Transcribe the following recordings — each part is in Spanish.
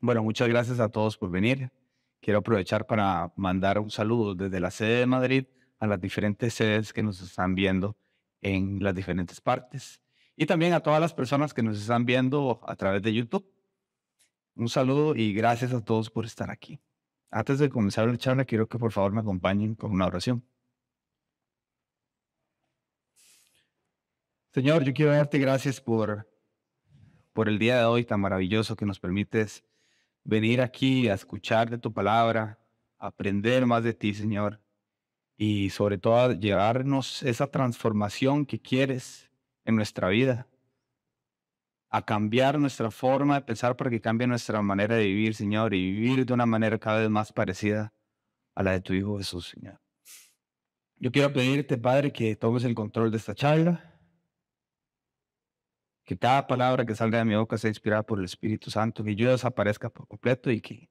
Bueno, muchas gracias a todos por venir. Quiero aprovechar para mandar un saludo desde la sede de Madrid a las diferentes sedes que nos están viendo en las diferentes partes y también a todas las personas que nos están viendo a través de YouTube. Un saludo y gracias a todos por estar aquí. Antes de comenzar la charla, quiero que por favor me acompañen con una oración. Señor, yo quiero darte gracias por, por el día de hoy tan maravilloso que nos permites venir aquí a escuchar de tu palabra, aprender más de ti, Señor, y sobre todo llevarnos esa transformación que quieres en nuestra vida, a cambiar nuestra forma de pensar para que cambie nuestra manera de vivir, Señor, y vivir de una manera cada vez más parecida a la de tu Hijo Jesús, Señor. Yo quiero pedirte, Padre, que tomes el control de esta charla que cada palabra que salga de mi boca sea inspirada por el Espíritu Santo, que yo desaparezca por completo y que,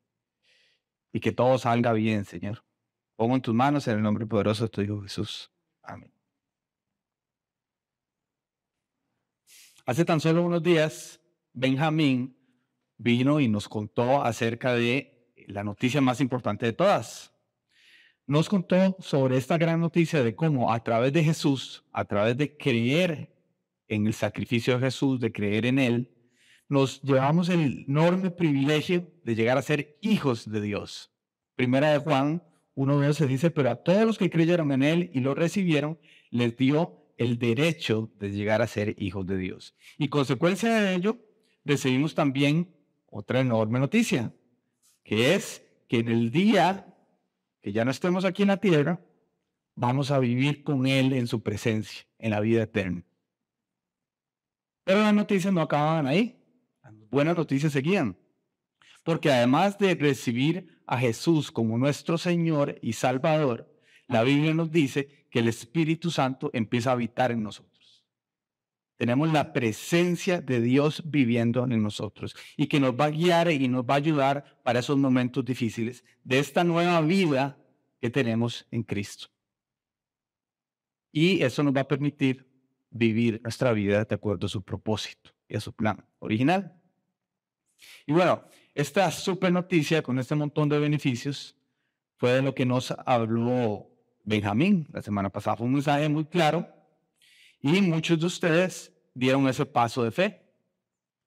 y que todo salga bien, Señor. Pongo en tus manos en el nombre poderoso de tu Hijo Jesús. Amén. Hace tan solo unos días, Benjamín vino y nos contó acerca de la noticia más importante de todas. Nos contó sobre esta gran noticia de cómo a través de Jesús, a través de creer en el sacrificio de Jesús, de creer en Él, nos llevamos el enorme privilegio de llegar a ser hijos de Dios. Primera de Juan, uno de ellos se dice, pero a todos los que creyeron en Él y lo recibieron, les dio el derecho de llegar a ser hijos de Dios. Y consecuencia de ello, recibimos también otra enorme noticia, que es que en el día que ya no estemos aquí en la tierra, vamos a vivir con Él en su presencia, en la vida eterna. Pero las noticias no acababan ahí. Las buenas noticias seguían. Porque además de recibir a Jesús como nuestro Señor y Salvador, la Biblia nos dice que el Espíritu Santo empieza a habitar en nosotros. Tenemos la presencia de Dios viviendo en nosotros y que nos va a guiar y nos va a ayudar para esos momentos difíciles de esta nueva vida que tenemos en Cristo. Y eso nos va a permitir vivir nuestra vida de acuerdo a su propósito y a su plan original. Y bueno, esta super noticia con este montón de beneficios fue de lo que nos habló Benjamín la semana pasada. Fue un mensaje muy claro y muchos de ustedes dieron ese paso de fe.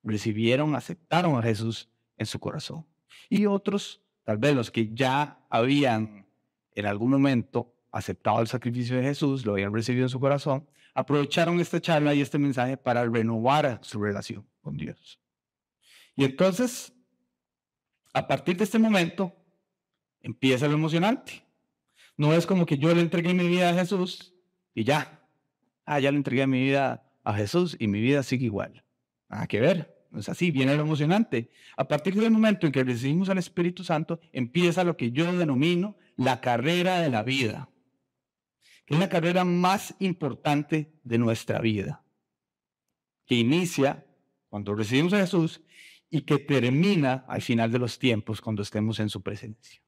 Recibieron, aceptaron a Jesús en su corazón. Y otros, tal vez los que ya habían en algún momento aceptado el sacrificio de Jesús, lo habían recibido en su corazón, aprovecharon esta charla y este mensaje para renovar su relación con Dios. Y entonces, a partir de este momento, empieza lo emocionante. No es como que yo le entregué mi vida a Jesús y ya. Ah, ya le entregué mi vida a Jesús y mi vida sigue igual. Nada que ver. No es así, viene lo emocionante. A partir del momento en que recibimos al Espíritu Santo, empieza lo que yo denomino la carrera de la vida es la carrera más importante de nuestra vida, que inicia cuando recibimos a Jesús y que termina al final de los tiempos cuando estemos en su presencia.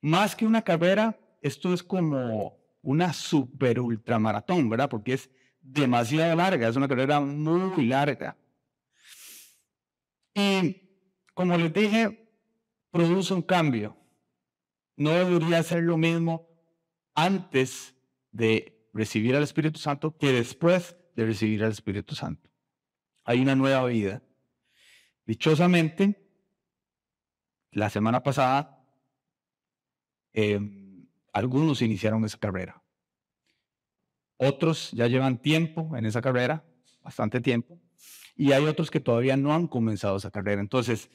Más que una carrera, esto es como una super ultramaratón, ¿verdad? Porque es demasiado larga, es una carrera muy larga. Y como les dije, produce un cambio. No debería ser lo mismo antes de recibir al Espíritu Santo que después de recibir al Espíritu Santo. Hay una nueva vida. Dichosamente, la semana pasada, em, algunos iniciaron esa carrera. Otros ya llevan tiempo en esa carrera, bastante tiempo, y hay otros que todavía no han comenzado esa carrera. Entonces,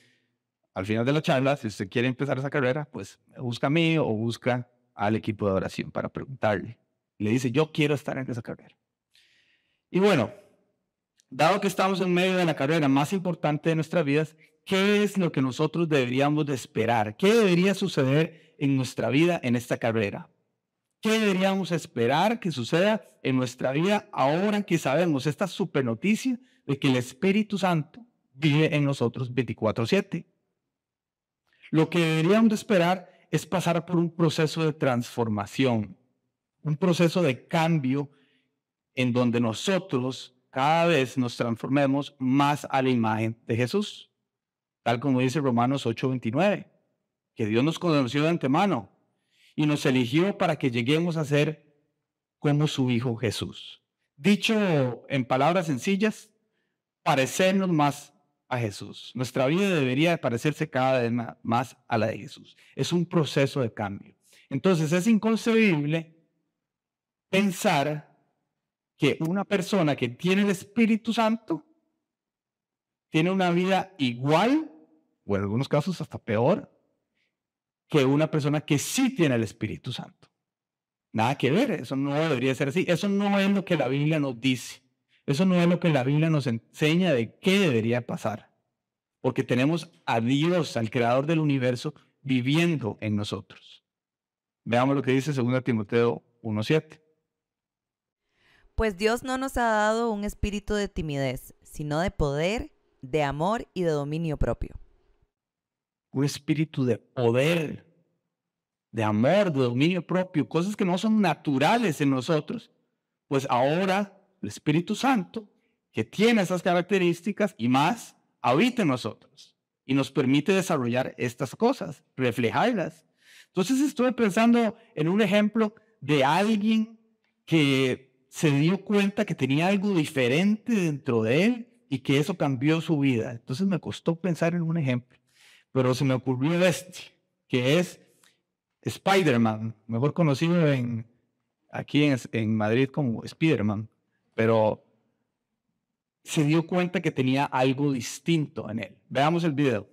al final de la charla, si usted quiere empezar esa carrera, pues busca a mí o busca al equipo de oración para preguntarle le dice, yo quiero estar en esa carrera. Y bueno, dado que estamos en medio de la carrera más importante de nuestras vidas, ¿qué es lo que nosotros deberíamos de esperar? ¿Qué debería suceder en nuestra vida en esta carrera? ¿Qué deberíamos esperar que suceda en nuestra vida ahora que sabemos esta super noticia de que el Espíritu Santo vive en nosotros 24/7? Lo que deberíamos de esperar es pasar por un proceso de transformación, un proceso de cambio en donde nosotros cada vez nos transformemos más a la imagen de Jesús. tal como dice Romanos 8:29, que Dios nos conoció de antemano y nos eligió para que lleguemos a ser como su Hijo Jesús. Dicho en palabras sencillas, parecernos más a Jesús. Nuestra vida debería parecerse cada vez más a la de Jesús. Es un proceso de cambio. Entonces es inconcebible pensar que una persona que tiene el Espíritu Santo tiene una vida igual, o en algunos casos hasta peor, que una persona que sí tiene el Espíritu Santo. Nada que ver, eso no debería ser así. Eso no es lo que la Biblia nos dice. Eso no es lo que la Biblia nos enseña de qué debería pasar. Porque tenemos a Dios, al creador del universo, viviendo en nosotros. Veamos lo que dice 2 Timoteo 1.7. Pues Dios no nos ha dado un espíritu de timidez, sino de poder, de amor y de dominio propio. Un espíritu de poder, de amor, de dominio propio, cosas que no son naturales en nosotros. Pues ahora el Espíritu Santo, que tiene esas características y más, habita en nosotros y nos permite desarrollar estas cosas, reflejarlas. Entonces estuve pensando en un ejemplo de alguien que se dio cuenta que tenía algo diferente dentro de él y que eso cambió su vida. Entonces me costó pensar en un ejemplo, pero se me ocurrió este, que es Spider-Man, mejor conocido en, aquí en, en Madrid como Spider-Man, pero se dio cuenta que tenía algo distinto en él. Veamos el video.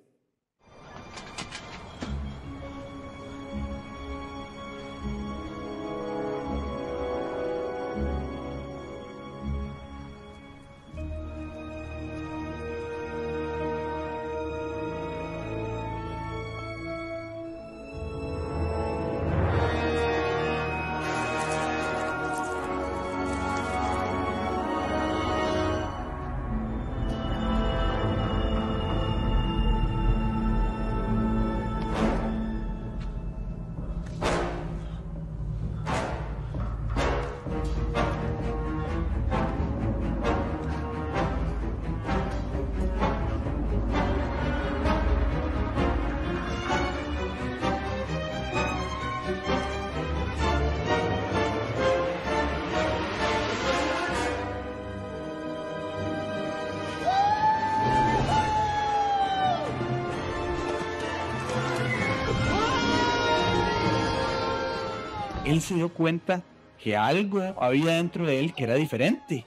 Él se dio cuenta que algo había dentro de él que era diferente.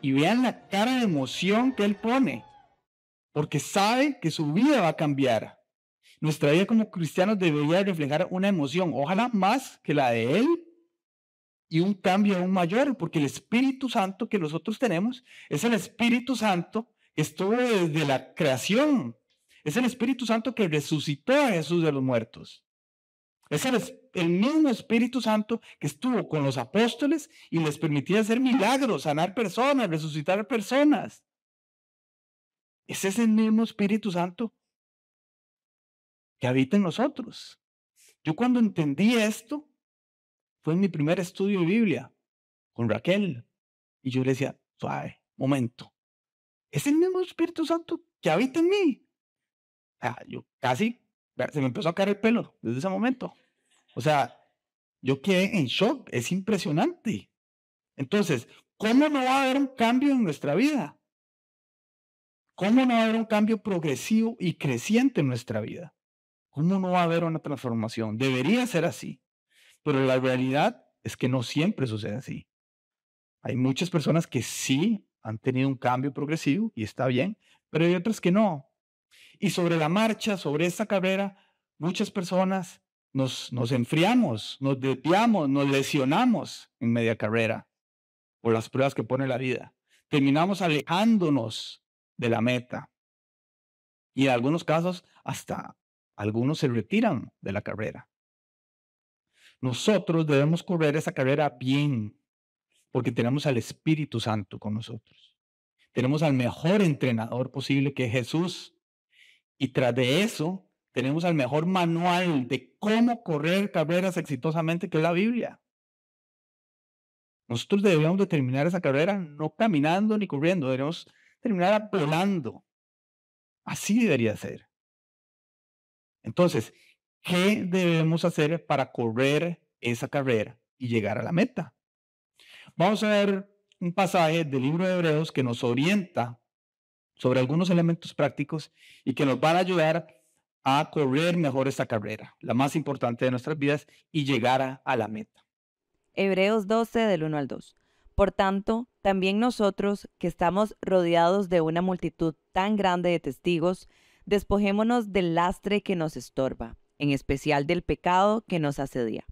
Y vean la cara de emoción que él pone, porque sabe que su vida va a cambiar. Nuestra vida como cristianos debería reflejar una emoción, ojalá más que la de él, y un cambio aún mayor, porque el Espíritu Santo que nosotros tenemos es el Espíritu Santo que estuvo desde la creación. Es el Espíritu Santo que resucitó a Jesús de los muertos. Es el, mismo Espíritu Santo que estuvo con los apóstoles y les permitía hacer milagros, sanar personas, resucitar personas. Ese es el mismo Espíritu Santo que habita en nosotros. Yo cuando entendí esto, fue en mi primer estudio de Biblia con Raquel. Y yo le decía, suave, momento. Es el mismo Espíritu Santo que habita en mí. yo casi se me empezó a caer el pelo desde ese momento. O sea, yo quedé en shock, es impresionante. Entonces, ¿cómo no va a haber un cambio en nuestra vida? ¿Cómo no va a haber un cambio progresivo y creciente en nuestra vida? ¿Cómo no va a haber una transformación? Debería ser así, pero la realidad es que no siempre sucede así. Hay muchas personas que sí han tenido un cambio progresivo y está bien, pero hay otras que no. Y sobre la marcha, sobre esta carrera, muchas personas nos, nos enfriamos, nos desviamos, nos lesionamos en media carrera por las pruebas que pone la vida. Terminamos alejándonos de la meta. Y en algunos casos hasta algunos se retiran de la carrera. Nosotros debemos correr esa carrera bien, porque tenemos al Espíritu Santo con nosotros. Tenemos al mejor entrenador posible que es Jesús. Y tras de eso, tenemos al mejor manual de cómo correr carreras exitosamente, que es la Biblia. Nosotros debemos de terminar esa carrera no caminando ni corriendo, debemos terminar volando. Así debería ser. Entonces, ¿qué debemos hacer para correr esa carrera y llegar a la meta? Vamos a ver un pasaje del libro de Hebreos que nos orienta sobre algunos elementos prácticos y que nos van a ayudar a correr mejor esta carrera, la más importante de nuestras vidas, y llegar a, la meta. Hebreos 12 del 1 al 2. Por tanto, también nosotros, que estamos rodeados de una multitud tan grande de testigos, despojémonos del lastre que nos estorba, en especial del pecado que nos asedia,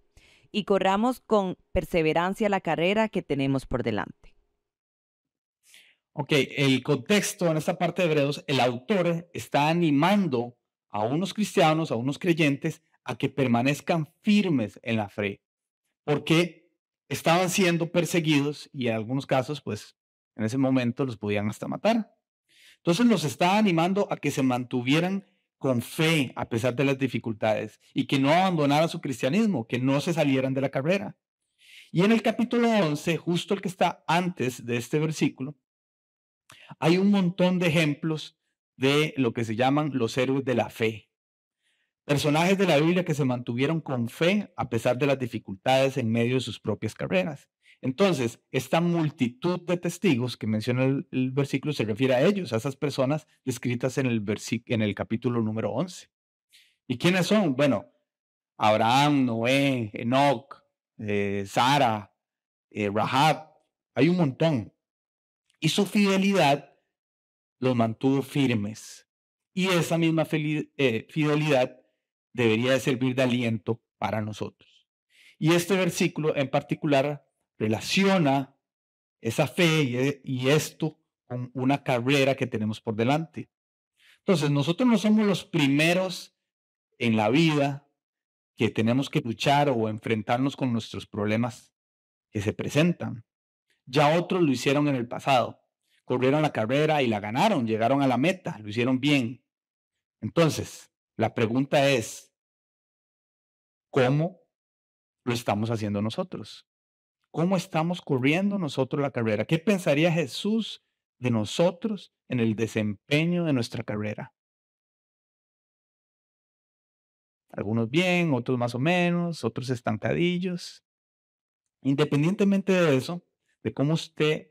y corramos con perseverancia la carrera que tenemos por delante. Ok, el contexto en esta parte de Hebreos, el autor está animando a unos cristianos, a unos creyentes, a que permanezcan firmes en la fe, porque estaban siendo perseguidos y en algunos casos, pues, en ese momento los podían hasta matar. Entonces los está animando a que se mantuvieran con fe a pesar de las dificultades y que no abandonaran su cristianismo, que no se salieran de la carrera. Y en el capítulo 11, justo el que está antes de este versículo, hay un montón de ejemplos de lo que se llaman los héroes de la fe. Personajes de la Biblia que se mantuvieron con fe a pesar de las dificultades en medio de sus propias carreras. Entonces, esta multitud de testigos que menciona el, versículo se refiere a ellos, a esas personas descritas en el, en el capítulo número 11. ¿Y quiénes son? Bueno, Abraham, Noé, Enoch, eh, Sara, eh, Rahab, hay un montón y su fidelidad los mantuvo firmes. Y esa misma eh, fidelidad debería de servir de aliento para nosotros. Y este versículo en particular relaciona esa fe y, esto con una carrera que tenemos por delante. Entonces, nosotros no somos los primeros en la vida que tenemos que luchar o enfrentarnos con nuestros problemas que se presentan. Ya otros lo hicieron en el pasado. Corrieron la carrera y la ganaron, llegaron a la meta, lo hicieron bien. Entonces, la pregunta es, ¿cómo lo estamos haciendo nosotros? ¿Cómo estamos corriendo nosotros la carrera? ¿Qué pensaría Jesús de nosotros en el desempeño de nuestra carrera? Algunos bien, otros más o menos, otros estancadillos. Independientemente de eso, de cómo usted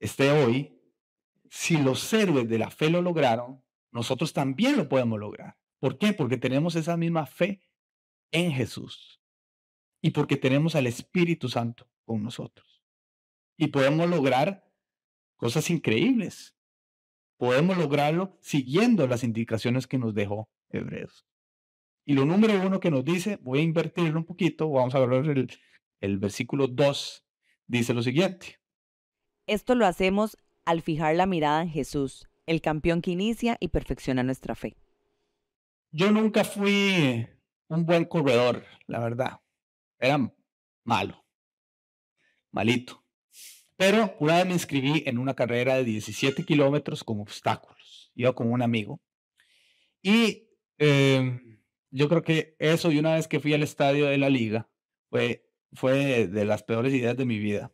esté hoy, si los héroes de la fe lo lograron, nosotros también lo podemos lograr. ¿Por qué? Porque tenemos esa misma fe en Jesús y porque tenemos al Espíritu Santo con nosotros. Y podemos lograr cosas increíbles. Podemos lograrlo siguiendo las indicaciones que nos dejó Hebreos. Y lo número uno que nos dice, voy a invertirlo un poquito, vamos a ver el, versículo 2, dice lo siguiente. Esto lo hacemos al fijar la mirada en Jesús, el campeón que inicia y perfecciona nuestra fe. Yo nunca fui un buen corredor, la verdad. Era malo, malito. Pero una vez me inscribí en una carrera de 17 kilómetros con obstáculos. Iba con un amigo. Y em, yo creo que eso, y una vez que fui al estadio de la liga, fue, fue de las peores ideas de mi vida.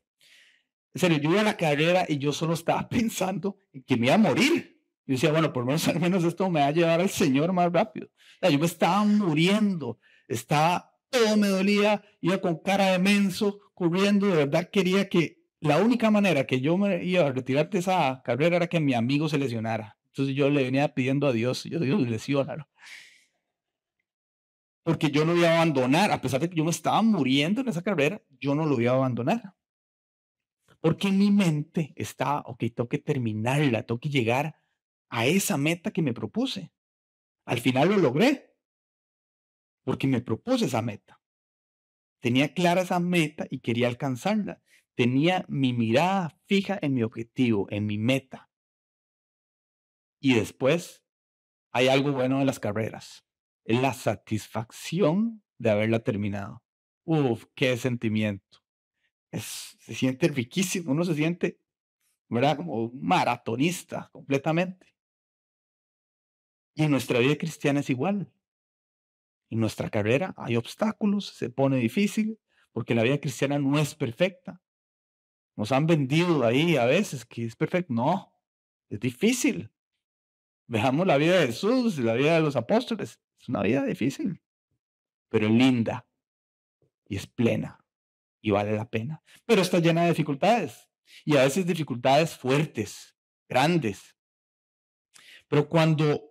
En serio, yo iba a la carrera y yo solo estaba pensando en que me iba a morir. Yo decía, bueno, por lo menos al menos esto me va a llevar al Señor más rápido. yo me estaba muriendo, estaba, todo me dolía, iba con cara de menso, corriendo, de verdad quería que la única manera que yo me iba a retirar de esa carrera era que mi amigo se lesionara. Entonces yo le venía pidiendo a Dios, yo digo, lesiónalo. Porque yo no iba a abandonar, a pesar de que yo me estaba muriendo en esa carrera, yo no lo iba a abandonar. Porque en mi mente está, ok, tengo que terminarla, tengo que llegar a esa meta que me propuse. Al final lo logré, porque me propuse esa meta. Tenía clara esa meta y quería alcanzarla. Tenía mi mirada fija en mi objetivo, en mi meta. Y después hay algo bueno de las carreras. Es la satisfacción de haberla terminado. Uf, qué sentimiento se siente riquísimo, uno se siente, ¿verdad? Como un maratonista completamente. Y en nuestra vida cristiana es igual. En nuestra carrera hay obstáculos, se pone difícil, porque la vida cristiana no es perfecta. Nos han vendido ahí a veces que es perfecto. No, es difícil. Veamos la vida de Jesús, la vida de los apóstoles. Es una vida difícil, pero linda y es plena y vale la pena. Pero está llena de dificultades y a veces dificultades fuertes, grandes. Pero cuando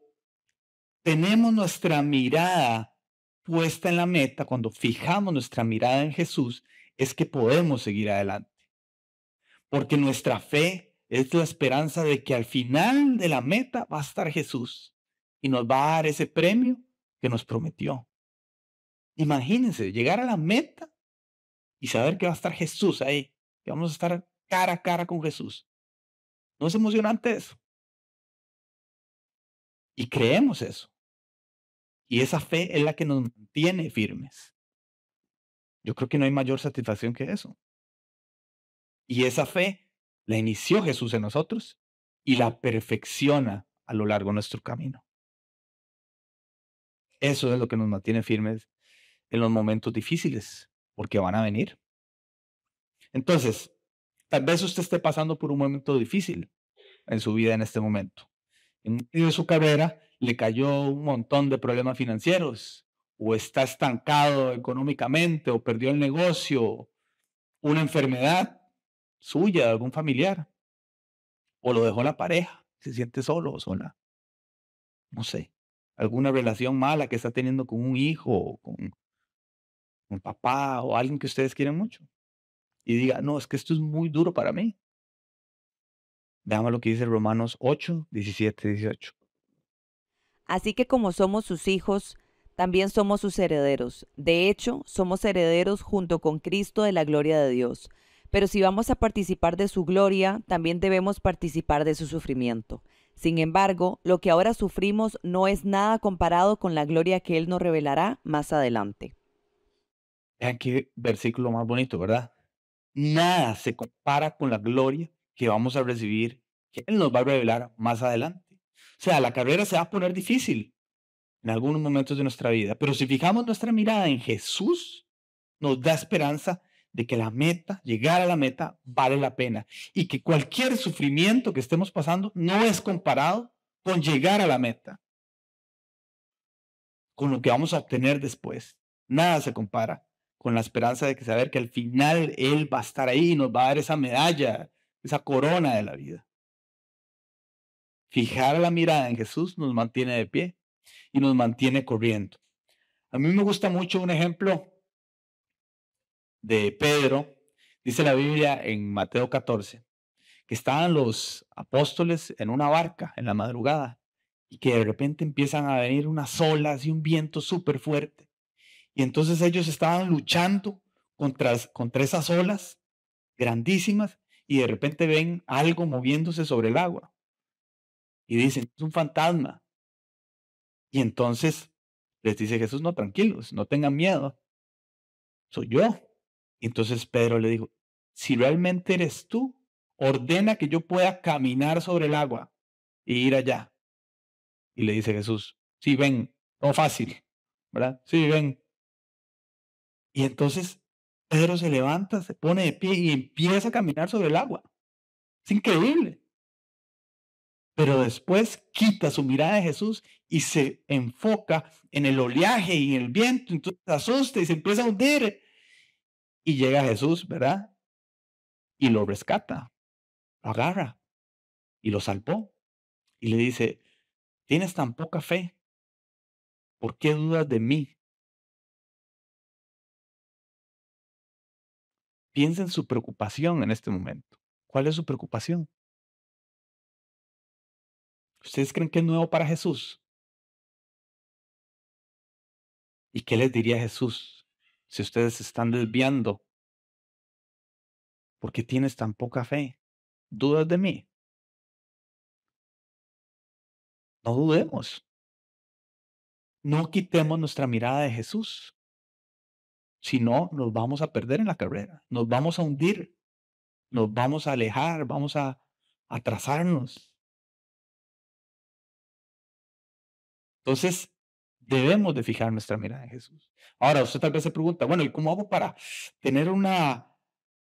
tenemos nuestra mirada puesta en la meta, cuando fijamos nuestra mirada en Jesús, es que podemos seguir adelante. Porque nuestra fe es la esperanza de que al final de la meta va a estar Jesús y nos va a dar ese premio que nos prometió. Imagínense llegar a la meta y saber que va a estar Jesús ahí, que vamos a estar cara a cara con Jesús. ¿No es emocionante eso? Y creemos eso. Y esa fe es la que nos mantiene firmes. Yo creo que no hay mayor satisfacción que eso. Y esa fe la inició Jesús en nosotros y la perfecciona a lo largo de nuestro camino. Eso es lo que nos mantiene firmes en los momentos difíciles, porque van a venir. Entonces, tal vez usted esté pasando por un momento difícil en su vida en este momento. En medio de su carrera le cayó un montón de problemas financieros, o está estancado económicamente, o perdió el negocio, una enfermedad suya, de algún familiar, o lo dejó la pareja, se siente solo o sola. No sé, alguna relación mala que está teniendo con un hijo, o con un papá, o alguien que ustedes quieren mucho. Y diga, no, es que esto es muy duro para mí. Veamos lo que dice Romanos 8, 17, 18. Así que como somos sus hijos, también somos sus herederos. De hecho, somos herederos junto con Cristo de la gloria de Dios. Pero si vamos a participar de su gloria, también debemos participar de su sufrimiento. Sin embargo, lo que ahora sufrimos no es nada comparado con la gloria que Él nos revelará más adelante. Vean qué versículo más bonito, ¿verdad? Nada se compara con la gloria que vamos a recibir, que Él nos va a revelar más adelante. O sea, la carrera se va a poner difícil en algunos momentos de nuestra vida, pero si fijamos nuestra mirada en Jesús, nos da esperanza de que la meta, llegar a la meta, vale la pena y que cualquier sufrimiento que estemos pasando no es comparado con llegar a la meta, con lo que vamos a obtener después. Nada se compara con la esperanza de que saber que al final Él va a estar ahí y nos va a dar esa medalla, esa corona de la vida. Fijar la mirada en Jesús nos mantiene de pie y nos mantiene corriendo. A mí me gusta mucho un ejemplo de Pedro, dice la Biblia en Mateo 14, que estaban los apóstoles en una barca en la madrugada y que de repente empiezan a venir unas olas y un viento súper fuerte. Y entonces ellos estaban luchando contra, contra esas olas grandísimas y de repente ven algo moviéndose sobre el agua y dicen, es un fantasma. Y entonces les dice Jesús, no, tranquilos, no tengan miedo, soy yo. Y entonces Pedro le dijo, si realmente eres tú, ordena que yo pueda caminar sobre el agua y ir allá. Y le dice Jesús, sí, ven, no fácil, ¿verdad? Sí, ven. Y entonces Pedro se levanta, se pone de pie y empieza a caminar sobre el agua. Es increíble pero después quita su mirada de Jesús y se enfoca en el oleaje y en el viento, entonces se asusta y se empieza a hundir. Y llega Jesús, ¿verdad? Y lo rescata, lo agarra y lo salvó. Y le dice, tienes tan poca fe, ¿por qué dudas de mí? Piensa en su preocupación en este momento. ¿Cuál es su preocupación? ¿Ustedes creen que es nuevo para Jesús? ¿Y qué les diría Jesús si ustedes se están desviando? ¿Por qué tienes tan poca fe? ¿Dudas de mí? No dudemos. No quitemos nuestra mirada de Jesús. Si no, nos vamos a perder en la carrera, nos vamos a hundir, nos vamos a alejar, vamos a atrasarnos. Entonces, debemos de fijar nuestra mirada en Jesús. Ahora, usted tal vez se pregunta, bueno, ¿y cómo hago para tener una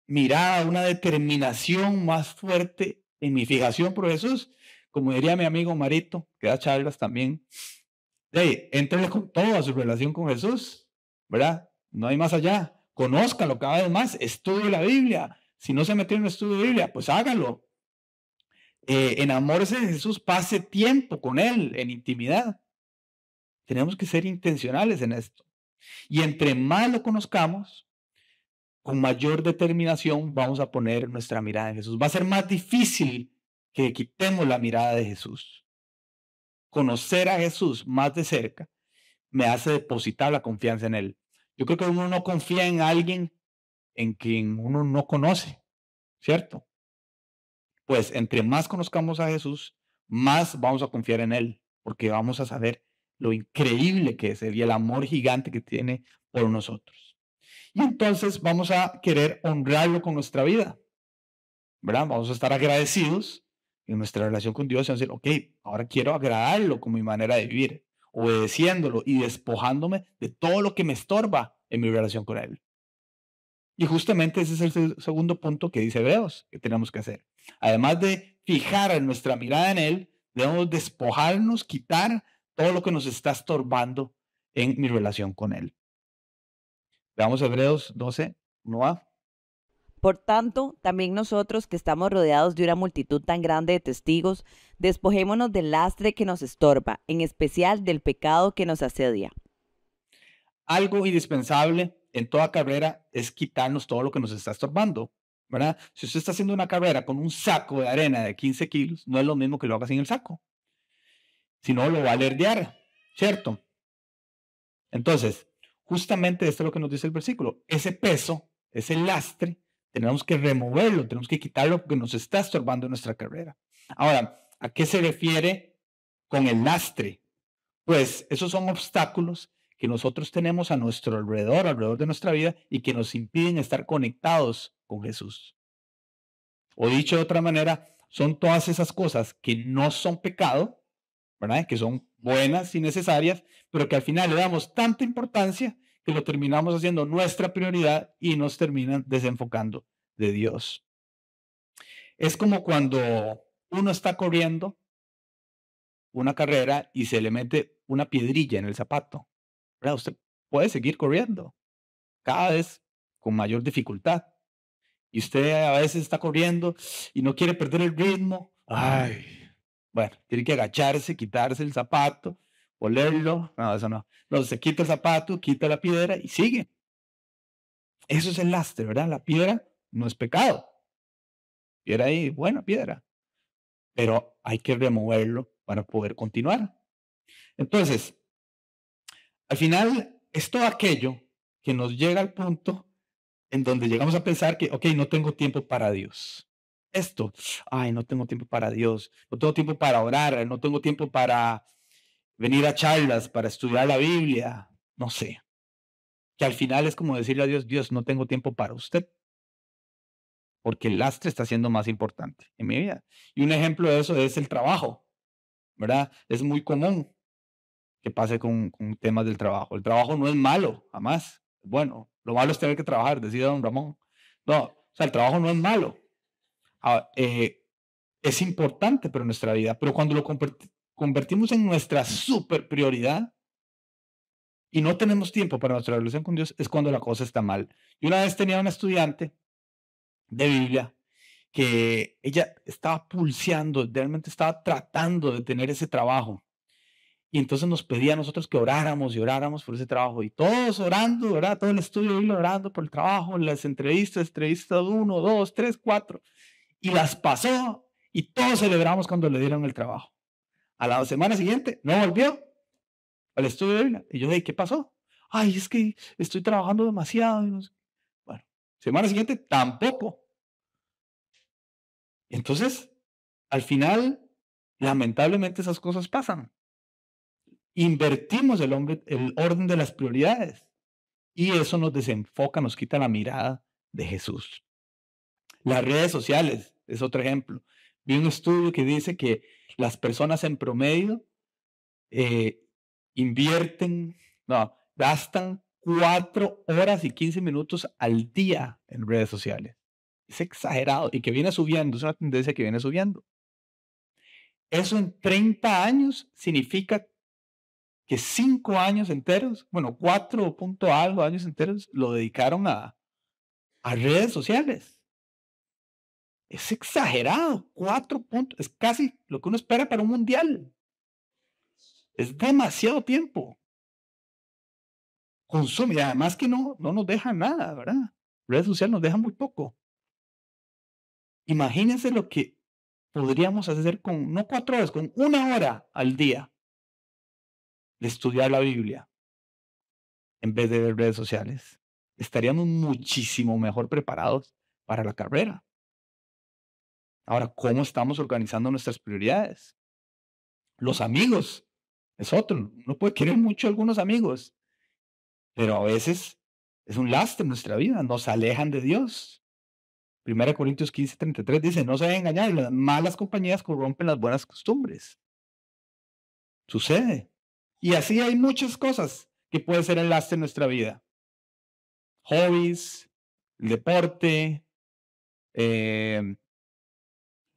mirada, una determinación más fuerte en mi fijación por Jesús? como diría mi amigo Marito, que da charlas también, hey, entrele con todo su relación con Jesús, ¿verdad? No hay más allá. Conózcalo cada vez más, estudie la Biblia. Si no se metió en un estudio de Biblia, pues hágalo. Eh, enamórese de Jesús, pase tiempo con Él en intimidad. Tenemos que ser intencionales en esto. Y entre más lo conozcamos, con mayor determinación vamos a poner nuestra mirada en Jesús. Va a ser más difícil que quitemos la mirada de Jesús. Conocer a Jesús más de cerca me hace depositar la confianza en Él. Yo creo que uno no confía en alguien en quien uno no conoce, ¿cierto? Pues entre más conozcamos a Jesús, más vamos a confiar en Él, porque vamos a saber lo increíble que es Él y el amor gigante que tiene por nosotros. Y entonces vamos a querer honrarlo con nuestra vida, ¿verdad? Vamos a estar agradecidos en nuestra relación con Dios y decir, ok, ahora quiero agradarlo con mi manera de vivir, obedeciéndolo y despojándome de todo lo que me estorba en mi relación con Él. Y justamente ese es el segundo punto que dice Veos que tenemos que hacer. Además de fijar nuestra mirada en Él, debemos despojarnos, quitar todo lo que nos está estorbando en mi relación con Él. Veamos Hebreos 12, 1a. Por tanto, también nosotros que estamos rodeados de una multitud tan grande de testigos, despojémonos del lastre que nos estorba, en especial del pecado que nos asedia. Algo indispensable en toda carrera es quitarnos todo lo que nos está estorbando, ¿verdad? Si usted está haciendo una carrera con un saco de arena de 15 kilos, no es lo mismo que lo haga sin el saco si no lo va a alerdear, ¿cierto? Entonces, justamente esto es lo que nos dice el versículo. Ese peso, ese lastre, tenemos que removerlo, tenemos que quitarlo porque nos está estorbando nuestra carrera. Ahora, ¿a qué se refiere con el lastre? Pues esos son obstáculos que nosotros tenemos a nuestro alrededor, alrededor de nuestra vida, y que nos impiden estar conectados con Jesús. O dicho de otra manera, son todas esas cosas que no son pecado, ¿verdad? Que son buenas y necesarias, pero que al final le damos tanta importancia que lo terminamos haciendo nuestra prioridad y nos terminan desenfocando de Dios. Es como cuando uno está corriendo una carrera y se le mete una piedrilla en el zapato. ¿verdad? Usted puede seguir corriendo cada vez con mayor dificultad. Y usted a veces está corriendo y no quiere perder el ritmo. Ay, bueno, tiene que agacharse, quitarse el zapato, olerlo. No, eso no. No, se quita el zapato, quita la piedra y sigue. Eso es el lastre, ¿verdad? La piedra no es pecado. Piedra ahí, buena piedra. Pero hay que removerlo para poder continuar. Entonces, al final es todo aquello que nos llega al punto en donde llegamos a pensar que, ok, no tengo tiempo para Dios esto. Ay, no tengo tiempo para Dios, no tengo tiempo para orar, no tengo tiempo para venir a charlas, para estudiar la Biblia, no sé. Que al final es como decirle a Dios, Dios, no tengo tiempo para usted. Porque el lastre está siendo más importante en mi vida. Y un ejemplo de eso es el trabajo, ¿verdad? Es muy común que pase con, temas del trabajo. El trabajo no es malo, jamás. Bueno, lo malo es tener que trabajar, decía don Ramón. No, o sea, el trabajo no es malo. Ah, eh, es importante para nuestra vida, pero cuando lo convertimos en nuestra super prioridad y no tenemos tiempo para nuestra relación con Dios, es cuando la cosa está mal. Y una vez tenía una estudiante de Biblia que ella estaba pulseando, realmente estaba tratando de tener ese trabajo. Y entonces nos pedía a nosotros que oráramos y oráramos por ese trabajo. Y todos orando, ¿verdad? Todo el estudio orando por el trabajo, las entrevistas, entrevistas uno, dos, tres, cuatro y las pasó y todos celebramos cuando le dieron el trabajo. A la semana siguiente no volvió al estudio de Biblia. Y yo dije, ¿qué pasó? Ay, es que estoy trabajando demasiado. Bueno, semana siguiente tampoco. Entonces, al final, lamentablemente esas cosas pasan. Invertimos el, hombre, el orden de las prioridades y eso nos desenfoca, nos quita la mirada de Jesús. Las redes sociales es otro ejemplo. Vi un estudio que dice que las personas en promedio eh, invierten, no, gastan cuatro horas y quince minutos al día en redes sociales. Es exagerado y que viene subiendo, es una tendencia que viene subiendo. Eso en 30 años significa que cinco años enteros, bueno, cuatro punto algo años enteros, lo dedicaron a, a redes sociales. Es exagerado, cuatro puntos, es casi lo que uno espera para un mundial. Es demasiado tiempo. Consume, y además que no, no nos deja nada, ¿verdad? Redes sociales nos dejan muy poco. Imagínense lo que podríamos hacer con, no cuatro horas, con una hora al día de estudiar la Biblia en vez de ver redes sociales. Estaríamos muchísimo mejor preparados para la carrera. Ahora, ¿cómo estamos organizando nuestras prioridades? Los amigos es otro. Uno puede querer mucho a algunos amigos, pero a veces es un lastre en nuestra vida. Nos alejan de Dios. 1 Corintios 15, 33 dice, no se deben engañar, las malas compañías corrompen las buenas costumbres. Sucede. Y así hay muchas cosas que pueden ser el lastre en nuestra vida. Hobbies, el deporte, eh,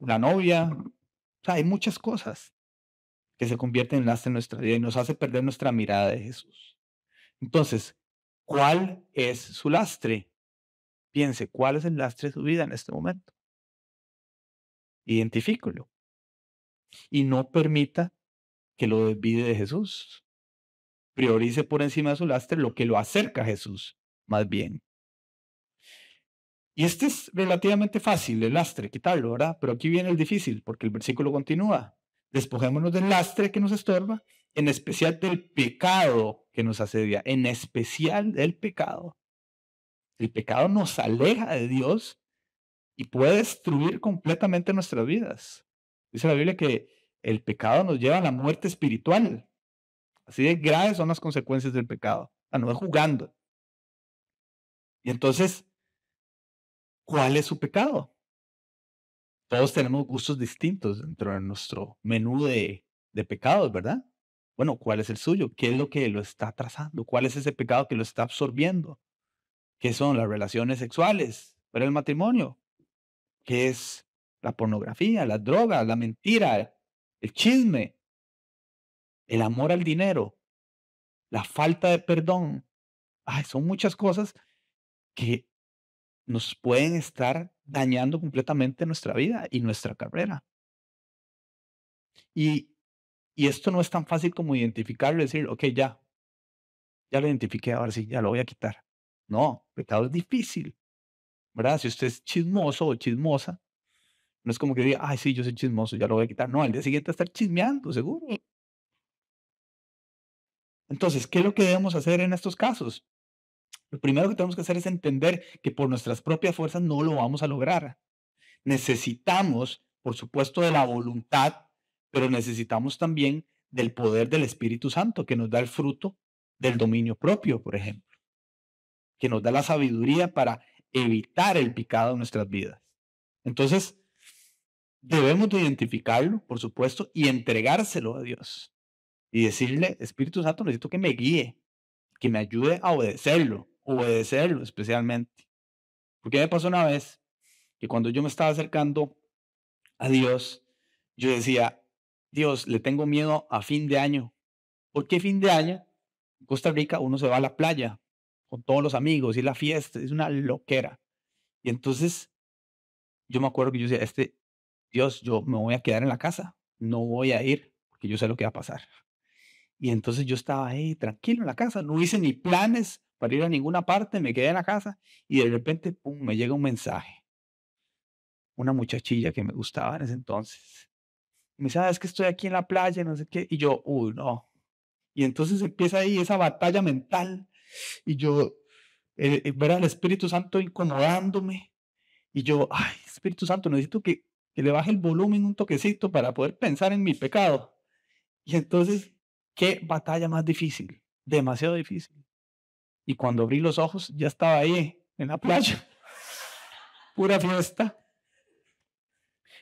la novia. O sea, hay muchas cosas que se convierten en lastre en nuestra vida y nos hace perder nuestra mirada de Jesús. Entonces, ¿cuál es su lastre? Piense, ¿cuál es el lastre de su vida en este momento? Identifícalo. Y no permita que lo desvide de Jesús. Priorice por encima de su lastre lo que lo acerca a Jesús, más bien. Y este es relativamente fácil, el lastre, quitarlo, ¿verdad? Pero aquí viene el difícil, porque el versículo continúa. Despojémonos del lastre que nos estorba, en especial del pecado que nos asedia, en especial del pecado. El pecado nos aleja de Dios y puede destruir completamente nuestras vidas. Dice la Biblia que el pecado nos lleva a la muerte espiritual. Así de graves son las consecuencias del pecado. A no es jugando. Y entonces, ¿cuál es su pecado? Todos tenemos gustos distintos dentro de nuestro menú de, pecados, ¿verdad? Bueno, ¿cuál es el suyo? ¿Qué es lo que lo está trazando? ¿Cuál es ese pecado que lo está absorbiendo? ¿Qué son las relaciones sexuales? ¿Para el matrimonio? ¿Qué es la pornografía, la droga, la mentira, el chisme, el amor al dinero, la falta de perdón. Ay, son muchas cosas que nos pueden estar dañando completamente nuestra vida y nuestra carrera. Y, y esto no es tan fácil como identificarlo y decir, ok, ya, ya lo identifiqué, ahora sí, ya lo voy a quitar. No, pecado es difícil, ¿verdad? Si usted es chismoso o chismosa, no es como que diga, ay, sí, yo soy chismoso, ya lo voy a quitar. No, al día siguiente estar chismeando, seguro. Entonces, ¿qué es lo que debemos hacer en estos casos? Lo primero que tenemos que hacer es entender que por nuestras propias fuerzas no lo vamos a lograr. Necesitamos, por supuesto, de la voluntad, pero necesitamos también del poder del Espíritu Santo, que nos da el fruto del dominio propio, por ejemplo, que nos da la sabiduría para evitar el picado en nuestras vidas. Entonces, Debemos de identificarlo, por supuesto, y entregárselo a Dios. Y decirle, Espíritu Santo, necesito que me guíe, que me ayude a obedecerlo, obedecerlo especialmente. Porque me pasó una vez que cuando yo me estaba acercando a Dios, yo decía, Dios, le tengo miedo a fin de año. ¿Por qué fin de año? En Costa Rica uno se va a la playa con todos los amigos y la fiesta, es una loquera. Y entonces yo me acuerdo que yo decía, este, Dios, yo me voy a quedar en la casa, no voy a ir porque yo sé lo que va a pasar. Y entonces yo estaba ahí tranquilo en la casa, no hice ni planes para ir a ninguna parte, me quedé en la casa y de repente, pum, me llega un mensaje. Una muchachilla que me gustaba en ese entonces. me dice, ah, es que estoy aquí en la playa, no sé qué. Y yo, uy, no. Y entonces empieza ahí esa batalla mental. Y yo, eh, eh, ver al Espíritu Santo incomodándome. Y yo, ay, Espíritu Santo, necesito que que le baje el volumen un toquecito para poder pensar en mi pecado. Y entonces, qué batalla más difícil, demasiado difícil. Y cuando abrí los ojos, ya estaba ahí, en la playa, pura fiesta.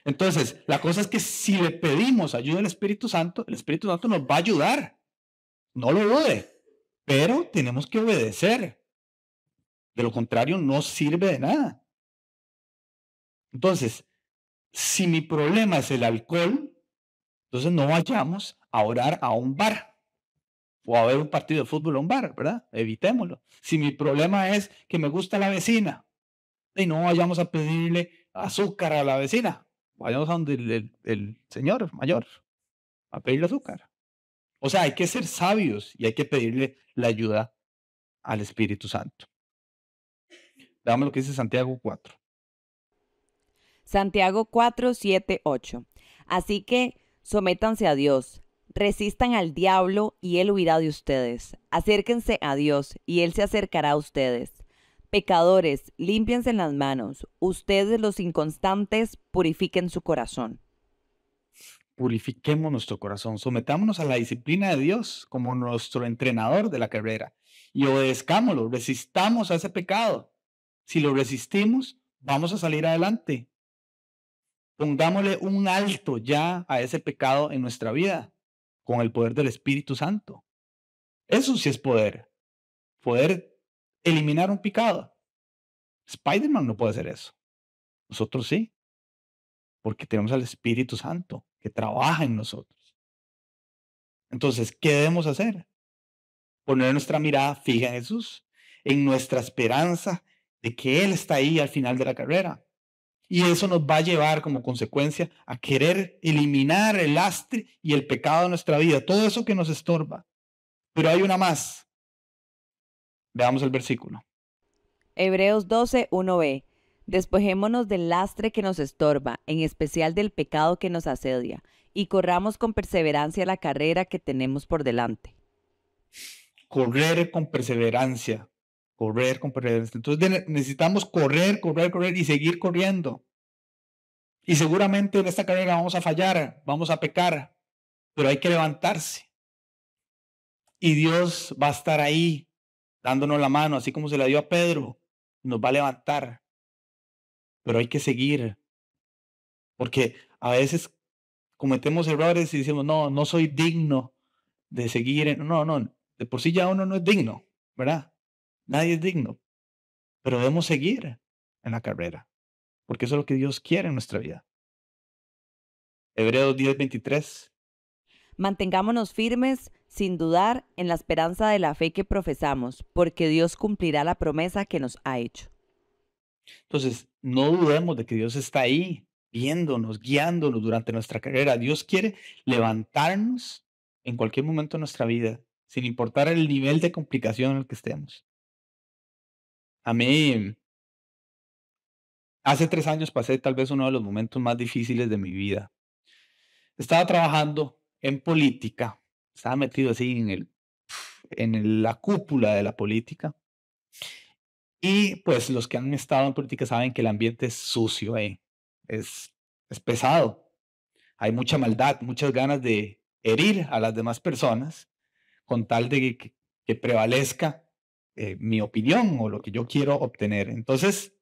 Entonces, la cosa es que si le pedimos ayuda al Espíritu Santo, el Espíritu Santo nos va a ayudar. No lo dude, pero tenemos que obedecer. De lo contrario, no sirve de nada. Entonces, si mi problema es el alcohol, Entonces no vayamos a orar a un bar o a ver un partido de fútbol a un bar, ¿verdad? Evitémoslo. Si mi problema es que me gusta la vecina, y no vayamos a pedirle azúcar a la vecina, vayamos a donde el, el señor mayor a pedirle azúcar. O sea, hay que ser sabios y hay que pedirle la ayuda al Espíritu Santo. Veamos lo que dice Santiago 4. Santiago 4, 7, 8. Así que sométanse a Dios, resistan al diablo y él huirá de ustedes. Acérquense a Dios y él se acercará a ustedes. Pecadores, límpiense las manos. Ustedes los inconstantes, purifiquen su corazón. Purifiquemos nuestro corazón, sometámonos a la disciplina de Dios como nuestro entrenador de la carrera y obedezcámoslo, resistamos a ese pecado. Si lo resistimos, vamos a salir adelante. Pongámosle un alto ya a ese pecado en nuestra vida con el poder del Espíritu Santo. Eso sí es poder. Poder eliminar un pecado. Spider-Man no puede hacer eso. Nosotros sí. Porque tenemos al Espíritu Santo que trabaja en nosotros. Entonces, ¿qué debemos hacer? Poner nuestra mirada fija en Jesús, en nuestra esperanza de que Él está ahí al final de la carrera. Y eso nos va a llevar como consecuencia a querer eliminar el lastre y el pecado de nuestra vida, todo eso que nos estorba. Pero hay una más. Veamos el versículo. Hebreos 12, 1b. Despojémonos del lastre que nos estorba, en especial del pecado que nos asedia, y corramos con perseverancia la carrera que tenemos por delante. Correr con perseverancia correr con perseverancia. Entonces necesitamos correr, correr, correr y seguir corriendo. Y seguramente en esta carrera vamos a fallar, vamos a pecar, pero hay que levantarse. Y Dios va a estar ahí dándonos la mano, así como se la dio a Pedro, nos va a levantar. Pero hay que seguir, porque a veces cometemos errores y decimos, no, no soy digno de seguir. No, no, de por sí ya uno no es digno, ¿verdad? Nadie es digno, pero debemos seguir en la carrera, porque eso es lo que Dios quiere en nuestra vida. Hebreos 10:23. Mantengámonos firmes sin dudar en la esperanza de la fe que profesamos, porque Dios cumplirá la promesa que nos ha hecho. Entonces, no dudemos de que Dios está ahí, viéndonos, guiándonos durante nuestra carrera. Dios quiere levantarnos en cualquier momento de nuestra vida, sin importar el nivel de complicación en el que estemos. A mí, hace tres años pasé tal vez uno de los momentos más difíciles de mi vida. Estaba trabajando en política, estaba metido así en, el, en la cúpula de la política. Y pues los que han estado en política saben que el ambiente es sucio, eh, es, es pesado. Hay mucha maldad, muchas ganas de herir a las demás personas con tal de que prevalezca eh, mi opinión o lo que yo quiero obtener. Entonces,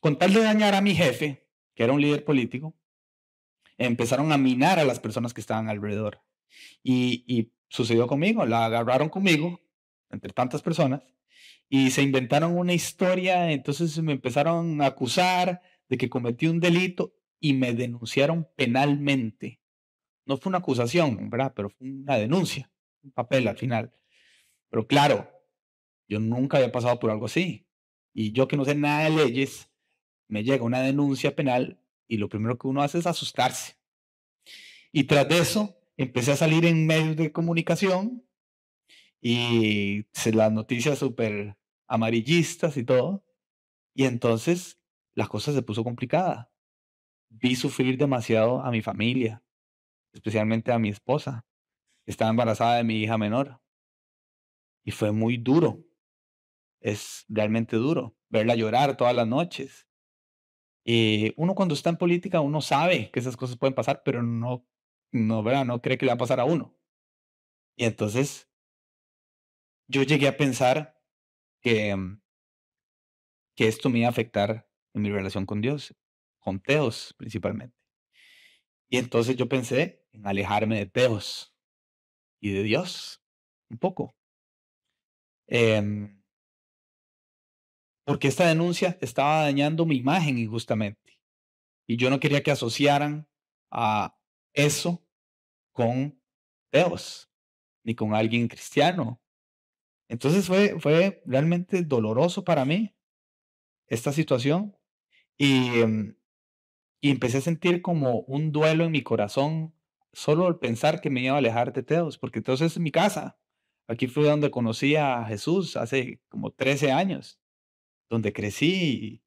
con tal de dañar a mi jefe, que era un líder político, empezaron a minar a las personas que estaban alrededor. Y, y sucedió conmigo, la agarraron conmigo, entre tantas personas, y se inventaron una historia, entonces me empezaron a acusar de que cometí un delito y me denunciaron penalmente. No fue una acusación, ¿verdad? Pero fue una denuncia, un papel al final. Pero claro, yo nunca había pasado por algo así. Y yo que no sé nada de leyes, me llega una denuncia penal y lo primero que uno hace es asustarse. Y tras de eso, empecé a salir en medios de comunicación y las noticias súper amarillistas y todo. Y entonces la cosa se puso complicada. Vi sufrir demasiado a mi familia, especialmente a mi esposa. Estaba embarazada de mi hija menor. Y fue muy duro es realmente duro verla llorar todas las noches. Y uno cuando está en política, uno sabe que esas cosas pueden pasar, pero no, no, ¿verdad? no cree que le va a pasar a uno. Y entonces yo llegué a pensar que, mm, que esto me iba a afectar en mi relación con Dios, con Teos principalmente. Y entonces yo pensé en alejarme de Teos y de Dios un poco. Eh, porque esta denuncia estaba dañando mi imagen injustamente. Y yo no quería que asociaran a eso con Dios, ni con alguien cristiano. Entonces fue, fue realmente doloroso para mí esta situación y, em, y empecé a sentir como un duelo en mi corazón solo al pensar que me iba a alejar de Teos, porque entonces es mi casa. Aquí fue donde conocí a Jesús hace como 13 años, donde crecí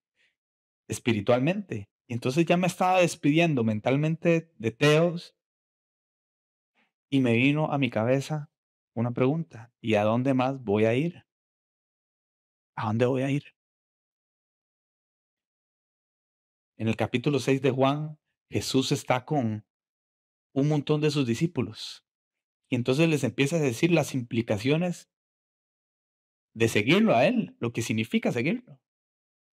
espiritualmente. Y entonces ya me estaba despidiendo mentalmente de Teos y me vino a mi cabeza una pregunta, ¿y a dónde más voy a ir? ¿A dónde voy a ir? En el capítulo 6 de Juan, Jesús está con un montón de sus discípulos. Y entonces les empieza a decir las implicaciones de seguirlo a él, lo que significa seguirlo.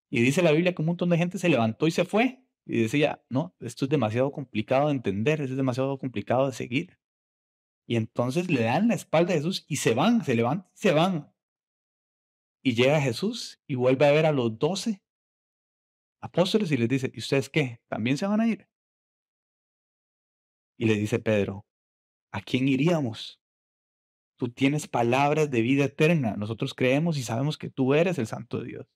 Y dice la Biblia que un montón de gente se levantó y se fue. Y decía, no, esto es demasiado complicado de entender, esto es demasiado complicado de seguir. Y entonces le dan la espalda a Jesús y se van, se levantan y se van. Y llega Jesús y vuelve a ver a los doce apóstoles y les dice, ¿y ustedes qué? ¿También se van a ir? Y le dice Pedro, ¿a quién iríamos? Tú tienes palabras de vida eterna. Nosotros creemos y sabemos que tú eres el Santo Dios.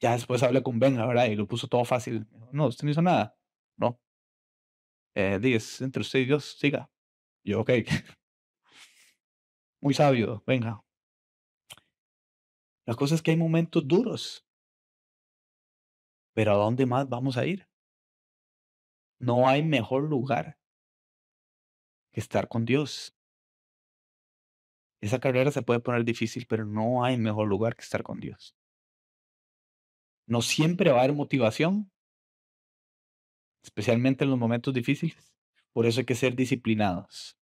Ya después hablé con Ben, ¿verdad? Y lo puso todo fácil. No, usted no hizo nada. No. Eh, dice, entre usted y Dios, siga. Yo, ok. Muy sabio, venga. La cosa es que hay momentos duros. Pero ¿a dónde más vamos a ir? No hay mejor lugar estar con Dios. Esa carrera se puede poner difícil, pero no hay mejor lugar que estar con Dios. No siempre va a haber motivación, especialmente en los momentos difíciles. Por eso hay que ser disciplinados.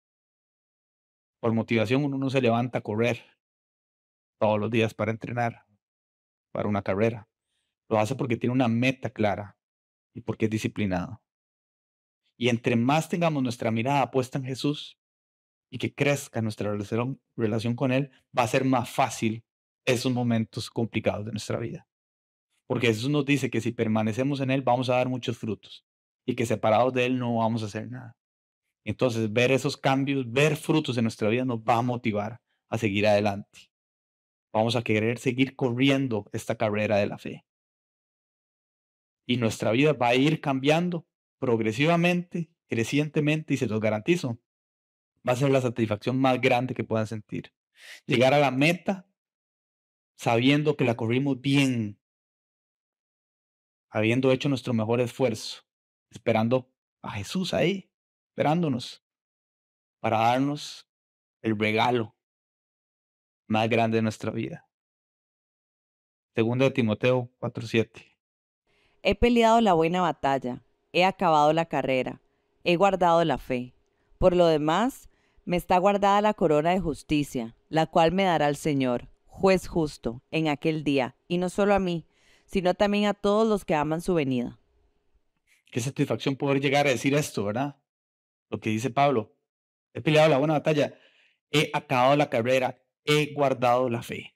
Por motivación uno no se levanta a correr todos los días para entrenar, para una carrera. Lo hace porque tiene una meta clara y porque es disciplinado. Y entre más tengamos nuestra mirada puesta en Jesús y que crezca nuestra relación, con Él, va a ser más fácil esos momentos complicados de nuestra vida. Porque Jesús nos dice que si permanecemos en Él vamos a dar muchos frutos y que separados de Él no vamos a hacer nada. Entonces, ver esos cambios, ver frutos en nuestra vida nos va a motivar a seguir adelante. Vamos a querer seguir corriendo esta carrera de la fe. Y nuestra vida va a ir cambiando progresivamente, crecientemente, y se los garantizo, va a ser la satisfacción más grande que puedan sentir. Llegar a la meta sabiendo que la corrimos bien, habiendo hecho nuestro mejor esfuerzo, esperando a Jesús ahí, esperándonos, para darnos el regalo más grande de nuestra vida. Segunda de Timoteo 4:7. He peleado la buena batalla, he acabado la carrera, he guardado la fe. Por lo demás, me está guardada la corona de justicia, la cual me dará el Señor, juez justo, en aquel día, y no solo a mí, sino también a todos los que aman su venida. Qué satisfacción poder llegar a decir esto, ¿verdad? Lo que dice Pablo. He peleado la buena batalla, he acabado la carrera, he guardado la fe.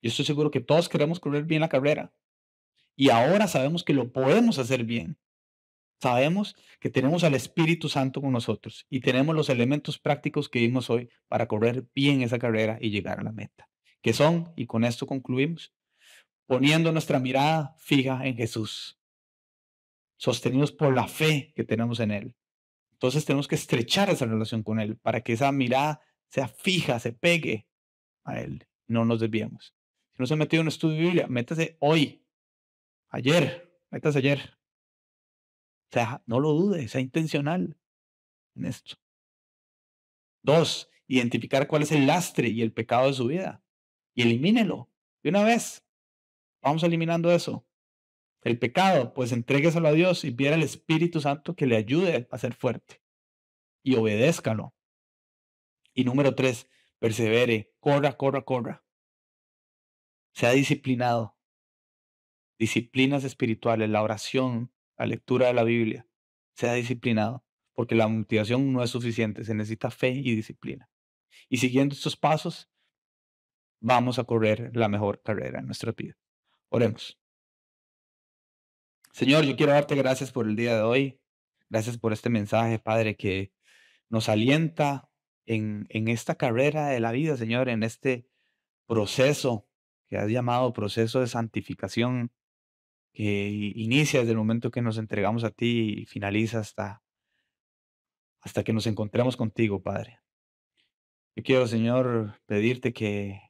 Yo estoy seguro que todos queremos correr bien la carrera. Y ahora sabemos que lo podemos hacer bien. Sabemos que tenemos al Espíritu Santo con nosotros y tenemos los elementos prácticos que vimos hoy para correr bien esa carrera y llegar a la meta. Que son, y con esto concluimos, poniendo nuestra mirada fija en Jesús, sostenidos por la fe que tenemos en Él. Entonces tenemos que estrechar esa relación con Él para que esa mirada sea fija, se pegue a Él, no nos desviemos. Si no se ha metido en un estudio de Biblia, métase hoy, ayer, métase ayer, o sea, no lo dude, sea intencional en esto. Dos, identificar cuál es el lastre y el pecado de su vida y elimínelo de una vez. Vamos eliminando eso. El pecado, pues entrégueselo a Dios y pida al Espíritu Santo que le ayude a ser fuerte y obedézcalo. Y número tres, persevere, corra, corra, corra. Sea disciplinado. Disciplinas espirituales, la oración, la lectura de la Biblia, sea disciplinado, porque la motivación no es suficiente, se necesita fe y disciplina. Y siguiendo estos pasos, vamos a correr la mejor carrera en nuestra vida. Oremos. Señor, yo quiero darte gracias por el día de hoy. Gracias por este mensaje, Padre, que nos alienta en, en esta carrera de la vida, Señor, en este proceso que has llamado proceso de santificación que inicia desde el momento que nos entregamos a ti y finaliza hasta, hasta que nos encontremos contigo, Padre. Yo quiero, Señor, pedirte que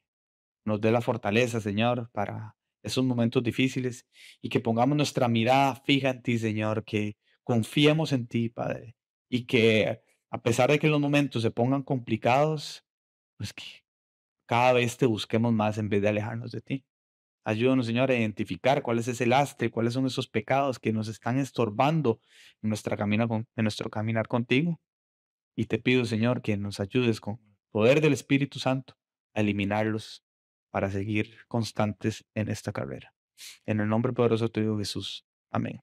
nos dé la fortaleza, Señor, para esos momentos difíciles y que pongamos nuestra mirada fija en ti, Señor, que confiemos en ti, Padre, y que a pesar de que los momentos se pongan complicados, pues que cada vez te busquemos más en vez de alejarnos de ti. Ayúdanos, Señor, a identificar cuál es ese lastre, cuáles son esos pecados que nos están estorbando en, nuestra en nuestro caminar contigo. Y te pido, Señor, que nos ayudes con poder del Espíritu Santo a eliminarlos para seguir constantes en esta carrera. En el nombre poderoso de tu Jesús. Amén.